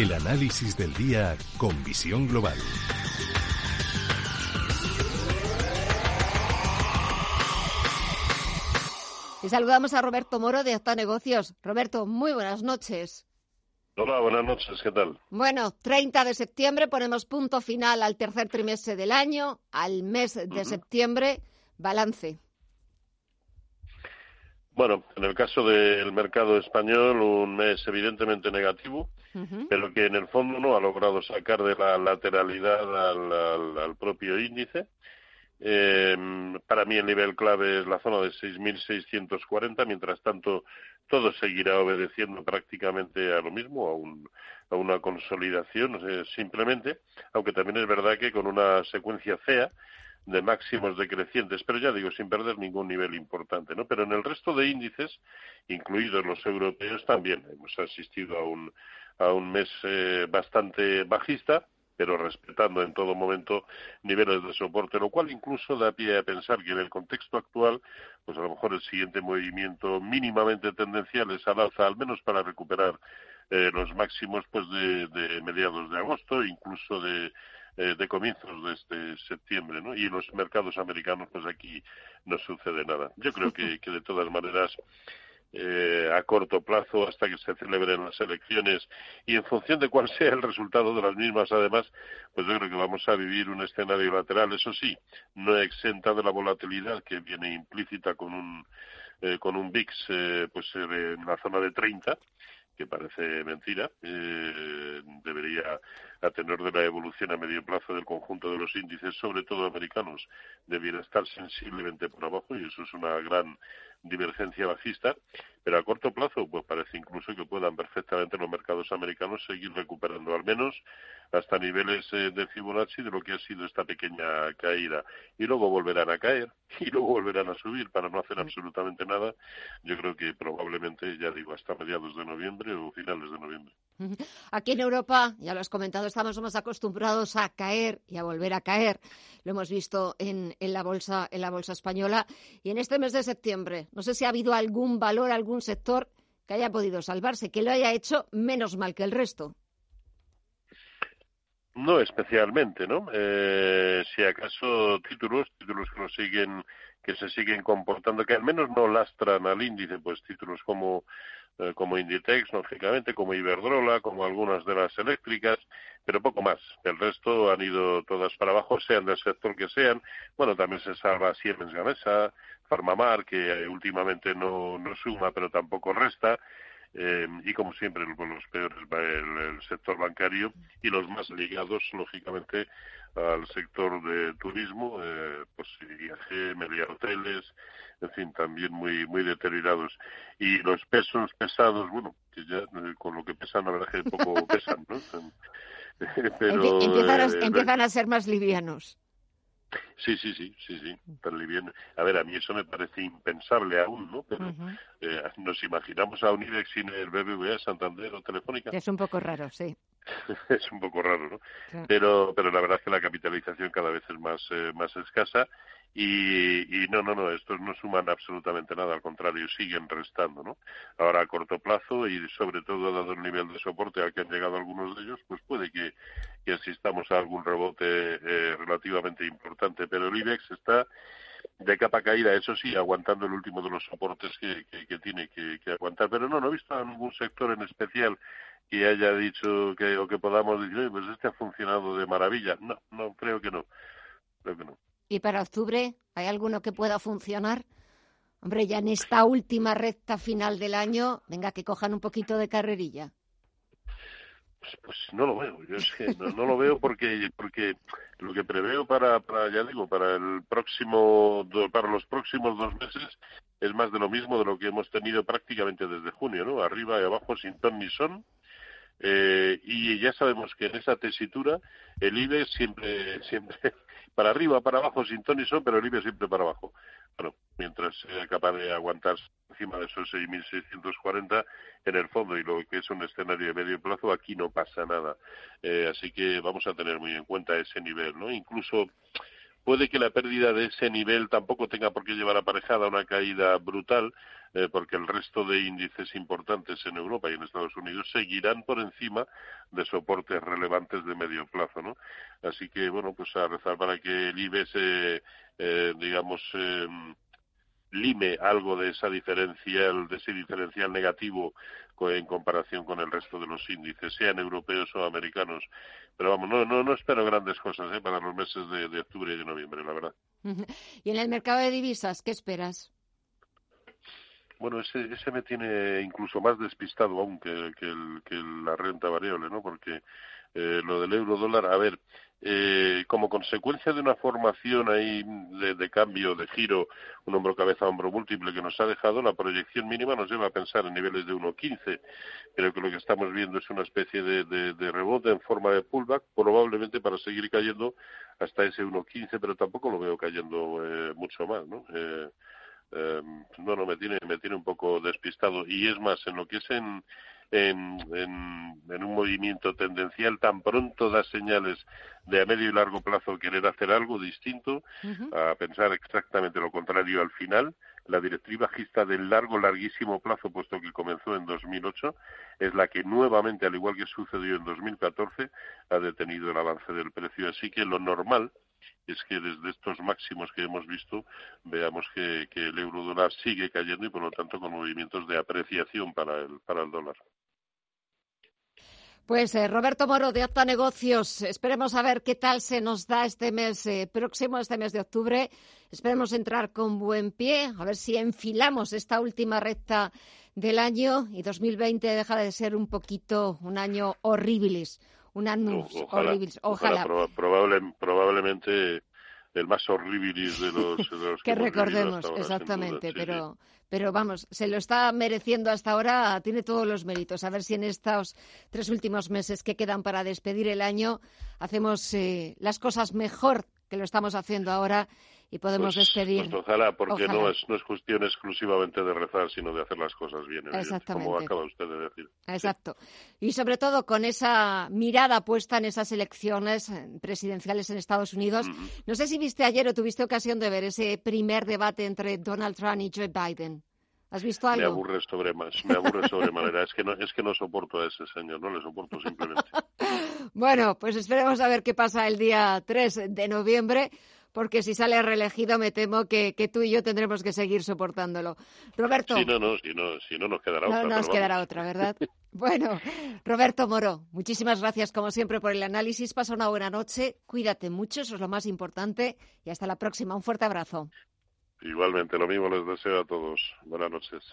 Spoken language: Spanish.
El análisis del día con visión global. Y saludamos a Roberto Moro de Octa Negocios. Roberto, muy buenas noches. Hola, buenas noches, ¿qué tal? Bueno, 30 de septiembre ponemos punto final al tercer trimestre del año, al mes de septiembre, balance. Bueno, en el caso del mercado español, un mes evidentemente negativo, pero que en el fondo no ha logrado sacar de la lateralidad al, propio índice. Eh, para mí el nivel clave es la zona de 6.640, mientras tanto todo seguirá obedeciendo prácticamente a lo mismo, a, un, a una consolidación simplemente, aunque también es verdad que con una secuencia fea de máximos decrecientes, pero ya digo, sin perder ningún nivel importante, ¿no? Pero en el resto de índices, incluidos los europeos, también hemos asistido a un, a un mes eh, bastante bajista, pero respetando en todo momento niveles de soporte, lo cual incluso da pie a pensar que en el contexto actual, pues a lo mejor el siguiente movimiento mínimamente tendencial es al alza, al menos para recuperar eh, los máximos pues de, de mediados de agosto, incluso de eh, de comienzos de este septiembre, ¿no? Y los mercados americanos, pues aquí no sucede nada. Yo creo que, que de todas maneras, eh, a corto plazo, hasta que se celebren las elecciones y en función de cuál sea el resultado de las mismas, además, pues yo creo que vamos a vivir un escenario lateral, eso sí, no exenta de la volatilidad que viene implícita con un eh, con un VIX eh, pues en la zona de 30 que parece mentira, eh, debería, a tenor de la evolución a medio plazo del conjunto de los índices, sobre todo americanos, debiera estar sensiblemente por abajo y eso es una gran divergencia bajista, pero a corto plazo pues parece incluso que puedan perfectamente los mercados americanos seguir recuperando al menos hasta niveles eh, de Fibonacci de lo que ha sido esta pequeña caída y luego volverán a caer y luego volverán a subir para no hacer absolutamente nada. Yo creo que probablemente, ya digo, hasta mediados de noviembre o finales de noviembre. Aquí en Europa, ya lo has comentado, estamos más acostumbrados a caer y a volver a caer. Lo hemos visto en, en, la bolsa, en la bolsa española. Y en este mes de septiembre, no sé si ha habido algún valor, algún sector que haya podido salvarse, que lo haya hecho menos mal que el resto. No especialmente, ¿no? Eh, si acaso títulos, títulos que siguen, que se siguen comportando, que al menos no lastran al índice, pues títulos como eh, como Inditex, lógicamente, como Iberdrola, como algunas de las eléctricas, pero poco más. El resto han ido todas para abajo, sean del sector que sean. Bueno, también se salva Siemens Gamesa, Farmamar, que últimamente no, no suma, pero tampoco resta. Eh, y como siempre los peores el, el, sector bancario y los más ligados lógicamente al sector de turismo eh, pues viaje media hoteles en fin también muy muy deteriorados. Y los pesos pesados bueno que ya eh, con lo que pesan la verdad que poco pesan no pero empiezan a, eh, empiezan a ser más livianos Sí, sí, sí, sí, sí, bien. A ver, a mí eso me parece impensable aún, ¿no? Pero eh, nos imaginamos a un IBEX sin el BBVA, Santander o Telefónica. Es un poco raro, sí. es un poco raro, ¿no? Pero, pero la verdad es que la capitalización cada vez es más, eh, más escasa y, y, no, no, no, estos no suman absolutamente nada, al contrario, siguen restando, ¿no? Ahora a corto plazo y sobre todo dado el nivel de soporte al que han llegado algunos de ellos, pues puede que, que asistamos a algún rebote eh, relativamente importante, pero el IBEX está de capa caída, eso sí, aguantando el último de los soportes que, que, tiene que, que, aguantar. Pero no, no he visto a ningún sector en especial que haya dicho que o que podamos decir, pues este ha funcionado de maravilla. No, no, creo que no. Creo que no. ¿Y para octubre hay alguno que pueda funcionar? Hombre, ya en esta última recta final del año, venga, que cojan un poquito de carrerilla. Pues, pues no lo veo, yo es que no, lo veo porque porque lo que preveo para, para ya digo para el próximo para los próximos dos meses es más de lo mismo de lo que hemos tenido prácticamente desde junio, ¿no? Arriba y abajo sin ton ni son eh, y ya sabemos que en esa tesitura el IBE siempre, siempre para arriba, para abajo, sin ton pero el IBE siempre para abajo. Bueno, mientras sea capaz de aguantar encima de esos 6.640 en el fondo y lo que es un escenario de medio plazo, aquí no pasa nada. Eh, así que vamos a tener muy en cuenta ese nivel, ¿no? Incluso puede que la pérdida de ese nivel tampoco tenga por qué llevar aparejada una caída brutal, eh, porque el resto de índices importantes en Europa y en Estados Unidos seguirán por encima de soportes relevantes de medio plazo, ¿no? Así que, bueno, pues a rezar para que el IBEX, eh, digamos, em, lime algo de esa diferencial, de ese diferencial negativo en comparación con el resto de los índices, sean europeos o americanos. Pero vamos, no, no, no espero grandes cosas ¿eh? para los meses de, octubre y de noviembre, la verdad. ¿Y en el mercado de divisas, qué esperas? Bueno, ese, ese me tiene incluso más despistado aún que, que, el, que la renta variable, ¿no? Porque eh, lo del euro dólar, a ver, eh, como consecuencia de una formación ahí de, cambio, de giro, un hombro cabeza hombro múltiple que nos ha dejado, la proyección mínima nos lleva a pensar en niveles de 1.15. Creo que lo que estamos viendo es una especie de, rebote en forma de pullback, probablemente para seguir cayendo hasta ese 1.15, pero tampoco lo veo cayendo eh, mucho más, ¿no? Eh, eh, no, no, me tiene, me tiene un poco despistado. Y es más, en lo que es en, en, en, un movimiento tendencial, tan pronto da señales de a medio y largo plazo querer hacer algo distinto, a pensar exactamente lo contrario al final. La directriz bajista del largo, larguísimo plazo, puesto que comenzó en 2008, es la que nuevamente, al igual que sucedió en 2014, ha detenido el avance del precio. Así que lo normal es que desde estos máximos que hemos visto veamos que, el euro dólar sigue cayendo y por lo tanto con movimientos de apreciación para el, para el dólar. Pues eh, Roberto Moro de Apta Negocios, esperemos a ver qué tal se nos da este mes eh, próximo, este mes de octubre. Esperemos entrar con buen pie, a ver si enfilamos esta última recta del año y 2020 deja de ser un poquito un año horribilis, un año horribilis. Ojalá. probablemente el más horribilis de los, que, recordemos, exactamente, pero pero vamos, se lo está mereciendo hasta ahora, tiene todos los méritos. A ver si en estos tres últimos meses que quedan para despedir el año hacemos eh, las cosas mejor que lo estamos haciendo ahora y podemos pues, despedir. Pues ojalá, porque No, es, no es cuestión exclusivamente de rezar, sino de hacer las cosas bien. Exactamente. Como acaba usted de decir. Exacto. Y sobre todo con esa mirada puesta en esas elecciones presidenciales en Estados Unidos. No sé si viste ayer o tuviste ocasión de ver ese primer debate entre Donald Trump y Joe Biden. ¿Has visto algo? Me aburre sobre me aburre sobremanera. es que no, es que no soporto a ese señor, no le soporto simplemente. bueno, pues esperemos a ver qué pasa el día 3 de noviembre porque si sale reelegido me temo que, tú y yo tendremos que seguir soportándolo. Roberto. Sí, no, no, si no, si no nos quedará otra. No nos quedará otra, ¿verdad? bueno, Roberto Moro, muchísimas gracias como siempre por el análisis. Pasa una buena noche, cuídate mucho, eso es lo más importante y hasta la próxima. Un fuerte abrazo. Igualmente, lo mismo les deseo a todos. Buenas noches.